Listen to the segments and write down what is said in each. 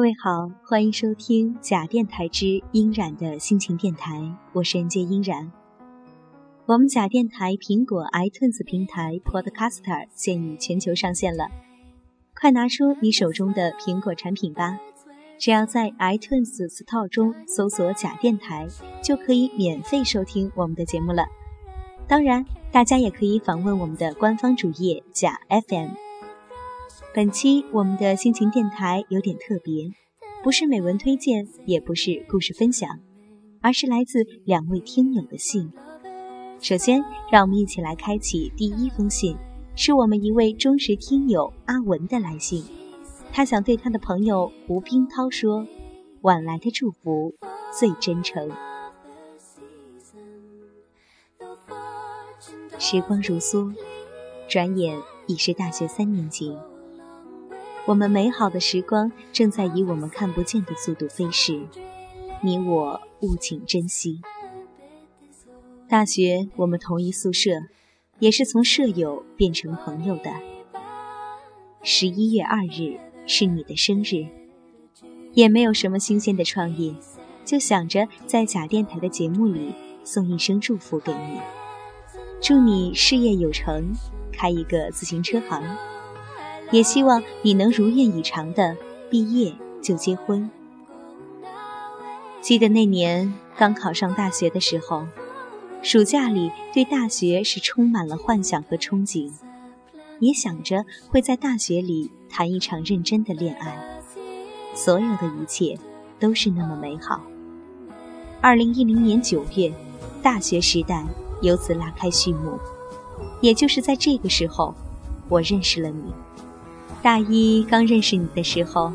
各位好，欢迎收听假电台之音染的心情电台，我是人界音染。我们假电台苹果 iTunes 平台 Podcaster 现已全球上线了，快拿出你手中的苹果产品吧！只要在 iTunes Store 中搜索“假电台”，就可以免费收听我们的节目了。当然，大家也可以访问我们的官方主页“假 FM”。本期我们的心情电台有点特别，不是美文推荐，也不是故事分享，而是来自两位听友的信。首先，让我们一起来开启第一封信，是我们一位忠实听友阿文的来信。他想对他的朋友胡冰涛说：“晚来的祝福最真诚。”时光如梭，转眼已是大学三年级。我们美好的时光正在以我们看不见的速度飞逝，你我务请珍惜。大学我们同一宿舍，也是从舍友变成朋友的。十一月二日是你的生日，也没有什么新鲜的创意，就想着在假电台的节目里送一声祝福给你，祝你事业有成，开一个自行车行。也希望你能如愿以偿的毕业就结婚。记得那年刚考上大学的时候，暑假里对大学是充满了幻想和憧憬，也想着会在大学里谈一场认真的恋爱，所有的一切都是那么美好。二零一零年九月，大学时代由此拉开序幕，也就是在这个时候，我认识了你。大一刚认识你的时候，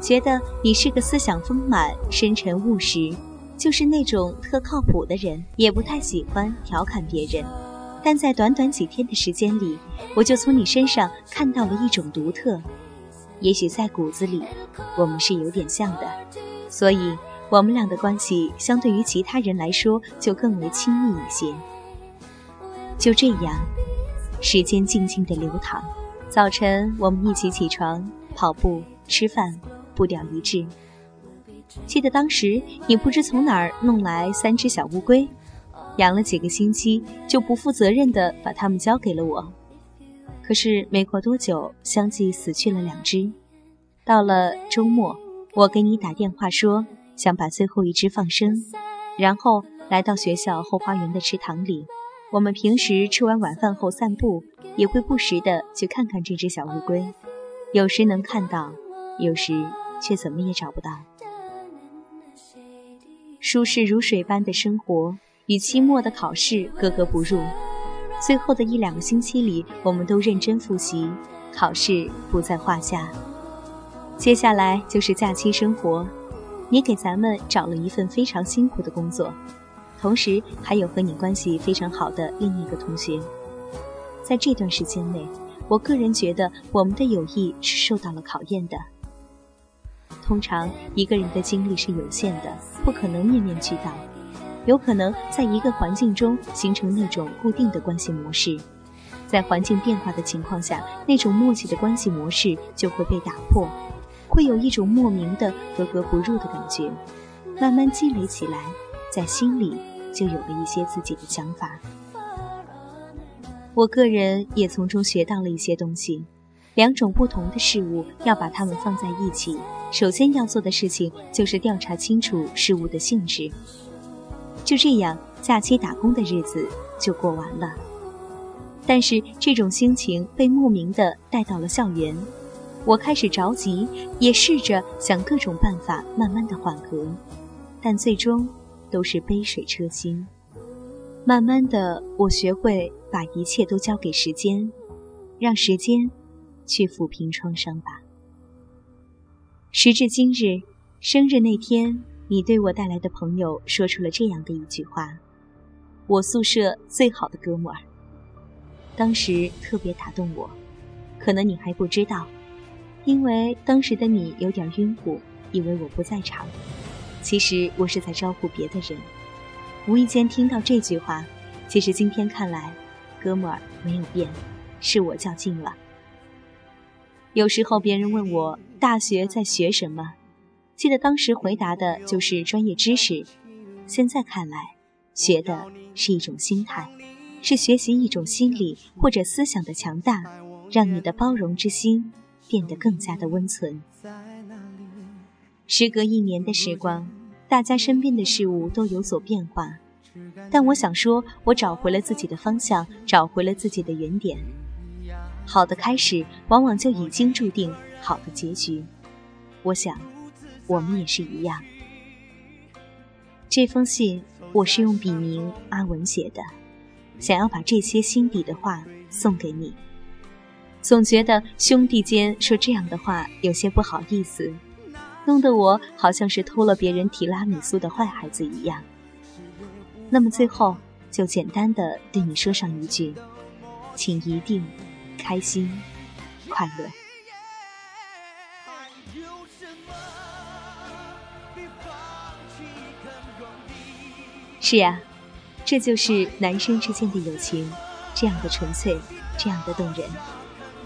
觉得你是个思想丰满、深沉务实，就是那种特靠谱的人，也不太喜欢调侃别人。但在短短几天的时间里，我就从你身上看到了一种独特。也许在骨子里，我们是有点像的，所以我们俩的关系相对于其他人来说就更为亲密一些。就这样，时间静静的流淌。早晨，我们一起起床、跑步、吃饭，步调一致。记得当时，你不知从哪儿弄来三只小乌龟，养了几个星期，就不负责任地把它们交给了我。可是没过多久，相继死去了两只。到了周末，我给你打电话说想把最后一只放生，然后来到学校后花园的池塘里。我们平时吃完晚饭后散步，也会不时的去看看这只小乌龟，有时能看到，有时却怎么也找不到。舒适如水般的生活与期末的考试格格不入。最后的一两个星期里，我们都认真复习，考试不在话下。接下来就是假期生活，你给咱们找了一份非常辛苦的工作。同时，还有和你关系非常好的另一个同学，在这段时间内，我个人觉得我们的友谊是受到了考验的。通常一个人的精力是有限的，不可能面面俱到，有可能在一个环境中形成那种固定的关系模式，在环境变化的情况下，那种默契的关系模式就会被打破，会有一种莫名的格格不入的感觉，慢慢积累起来。在心里就有了一些自己的想法。我个人也从中学到了一些东西。两种不同的事物要把它们放在一起，首先要做的事情就是调查清楚事物的性质。就这样，假期打工的日子就过完了。但是这种心情被莫名的带到了校园，我开始着急，也试着想各种办法慢慢的缓和，但最终。都是杯水车薪。慢慢的，我学会把一切都交给时间，让时间去抚平创伤吧。时至今日，生日那天，你对我带来的朋友说出了这样的一句话：“我宿舍最好的哥们儿。”当时特别打动我，可能你还不知道，因为当时的你有点晕乎，以为我不在场。其实我是在招呼别的人。无意间听到这句话，其实今天看来，哥们儿没有变，是我较劲了。有时候别人问我大学在学什么，记得当时回答的就是专业知识。现在看来，学的是一种心态，是学习一种心理或者思想的强大，让你的包容之心变得更加的温存。时隔一年的时光。大家身边的事物都有所变化，但我想说，我找回了自己的方向，找回了自己的原点。好的开始，往往就已经注定好的结局。我想，我们也是一样。这封信我是用笔名阿文写的，想要把这些心底的话送给你。总觉得兄弟间说这样的话有些不好意思。弄得我好像是偷了别人提拉米苏的坏孩子一样。那么最后就简单的对你说上一句，请一定开心快乐。是呀，这就是男生之间的友情，这样的纯粹，这样的动人。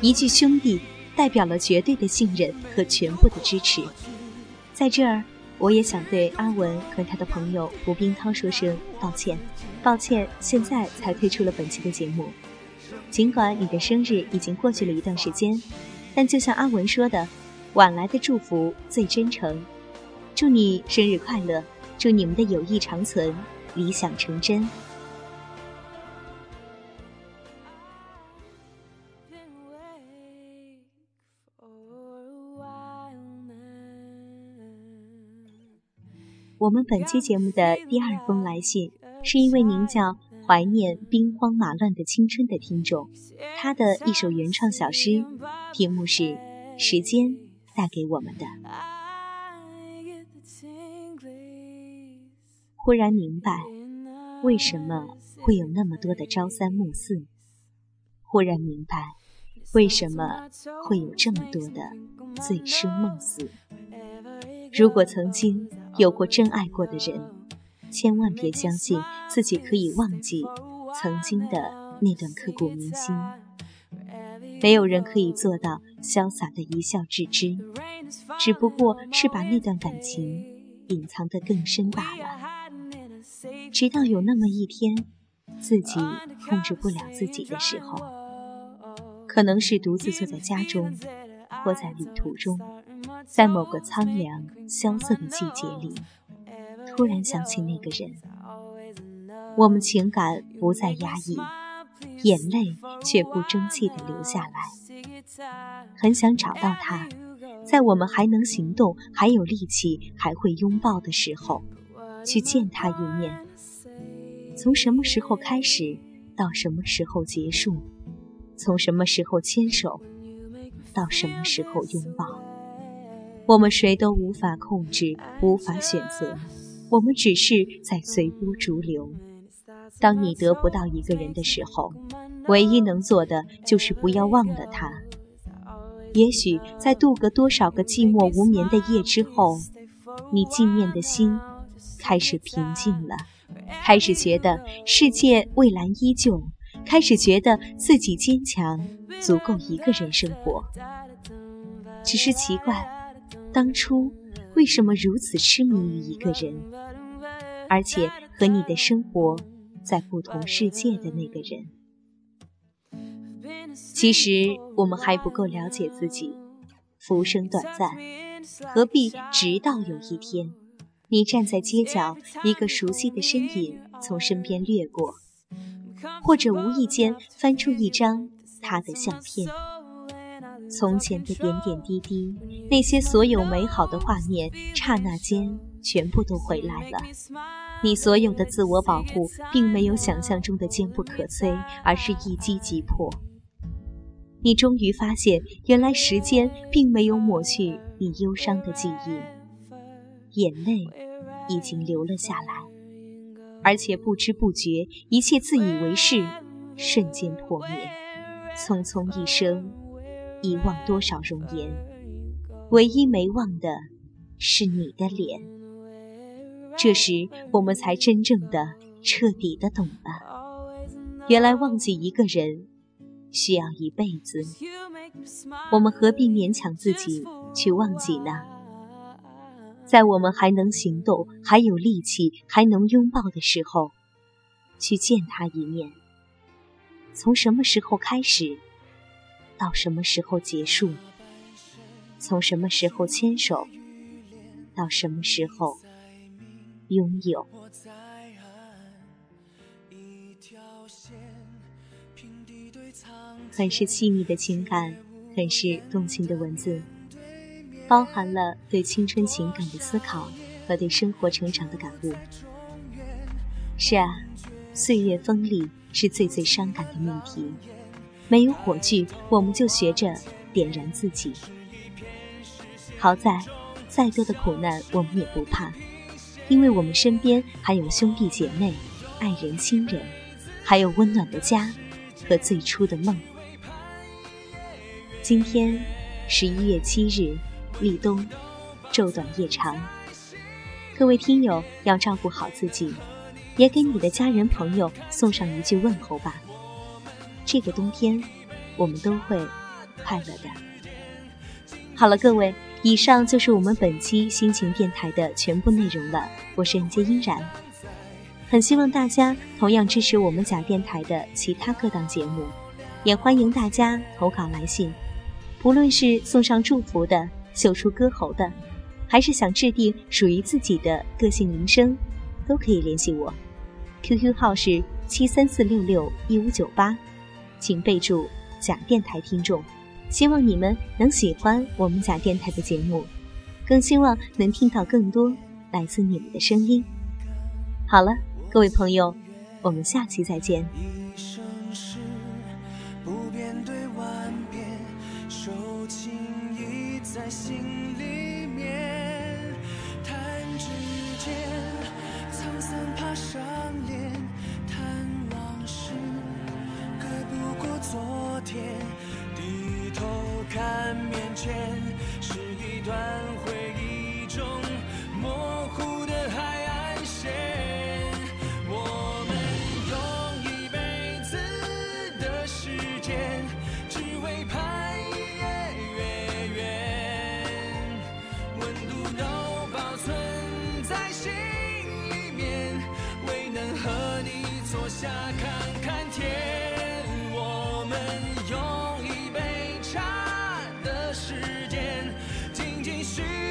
一句兄弟，代表了绝对的信任和全部的支持。在这儿，我也想对阿文和他的朋友胡冰涛说声抱歉，抱歉，现在才推出了本期的节目。尽管你的生日已经过去了一段时间，但就像阿文说的，晚来的祝福最真诚。祝你生日快乐，祝你们的友谊长存，理想成真。我们本期节目的第二封来信，是一位名叫“怀念兵荒马乱的青春”的听众，他的一首原创小诗，题目是《时间带给我们的》。忽然明白，为什么会有那么多的朝三暮四；忽然明白，为什么会有这么多的醉生梦死。如果曾经有过真爱过的人，千万别相信自己可以忘记曾经的那段刻骨铭心。没有人可以做到潇洒的一笑置之，只不过是把那段感情隐藏得更深罢了。直到有那么一天，自己控制不了自己的时候，可能是独自坐在家中，或在旅途中。在某个苍凉萧瑟的季节里，突然想起那个人，我们情感不再压抑，眼泪却不争气地流下来。很想找到他，在我们还能行动、还有力气、还会拥抱的时候，去见他一面。从什么时候开始，到什么时候结束？从什么时候牵手，到什么时候拥抱？我们谁都无法控制，无法选择，我们只是在随波逐流。当你得不到一个人的时候，唯一能做的就是不要忘了他。也许在度过多少个寂寞无眠的夜之后，你静念的心开始平静了，开始觉得世界蔚蓝依旧，开始觉得自己坚强，足够一个人生活。只是奇怪。当初为什么如此痴迷于一个人，而且和你的生活在不同世界的那个人？其实我们还不够了解自己，浮生短暂，何必直到有一天，你站在街角，一个熟悉的身影从身边掠过，或者无意间翻出一张他的相片。从前的点点滴滴，那些所有美好的画面，刹那间全部都回来了。你所有的自我保护，并没有想象中的坚不可摧，而是一击即破。你终于发现，原来时间并没有抹去你忧伤的记忆，眼泪已经流了下来，而且不知不觉，一切自以为是，瞬间破灭。匆匆一生，遗忘多少容颜，唯一没忘的是你的脸。这时，我们才真正的、彻底的懂了，原来忘记一个人需要一辈子。我们何必勉强自己去忘记呢？在我们还能行动、还有力气、还能拥抱的时候，去见他一面。从什么时候开始，到什么时候结束？从什么时候牵手，到什么时候？拥有，很是细腻的情感，很是动情的文字，包含了对青春情感的思考和对生活成长的感悟。是啊，岁月锋利是最最伤感的命题。没有火炬，我们就学着点燃自己。好在，再多的苦难，我们也不怕。因为我们身边还有兄弟姐妹、爱人亲人，还有温暖的家和最初的梦。今天十一月七日，立冬，昼短夜长。各位听友要照顾好自己，也给你的家人朋友送上一句问候吧。这个冬天，我们都会快乐的。好了，各位。以上就是我们本期心情电台的全部内容了。我是人间依然，很希望大家同样支持我们假电台的其他各档节目，也欢迎大家投稿来信，不论是送上祝福的、秀出歌喉的，还是想制定属于自己的个性铃声，都可以联系我。QQ 号是七三四六六一五九八，请备注假电台听众。希望你们能喜欢我们假电台的节目，更希望能听到更多来自你们的声音。好了，各位朋友，我们下期再见。低头看面前是一段是。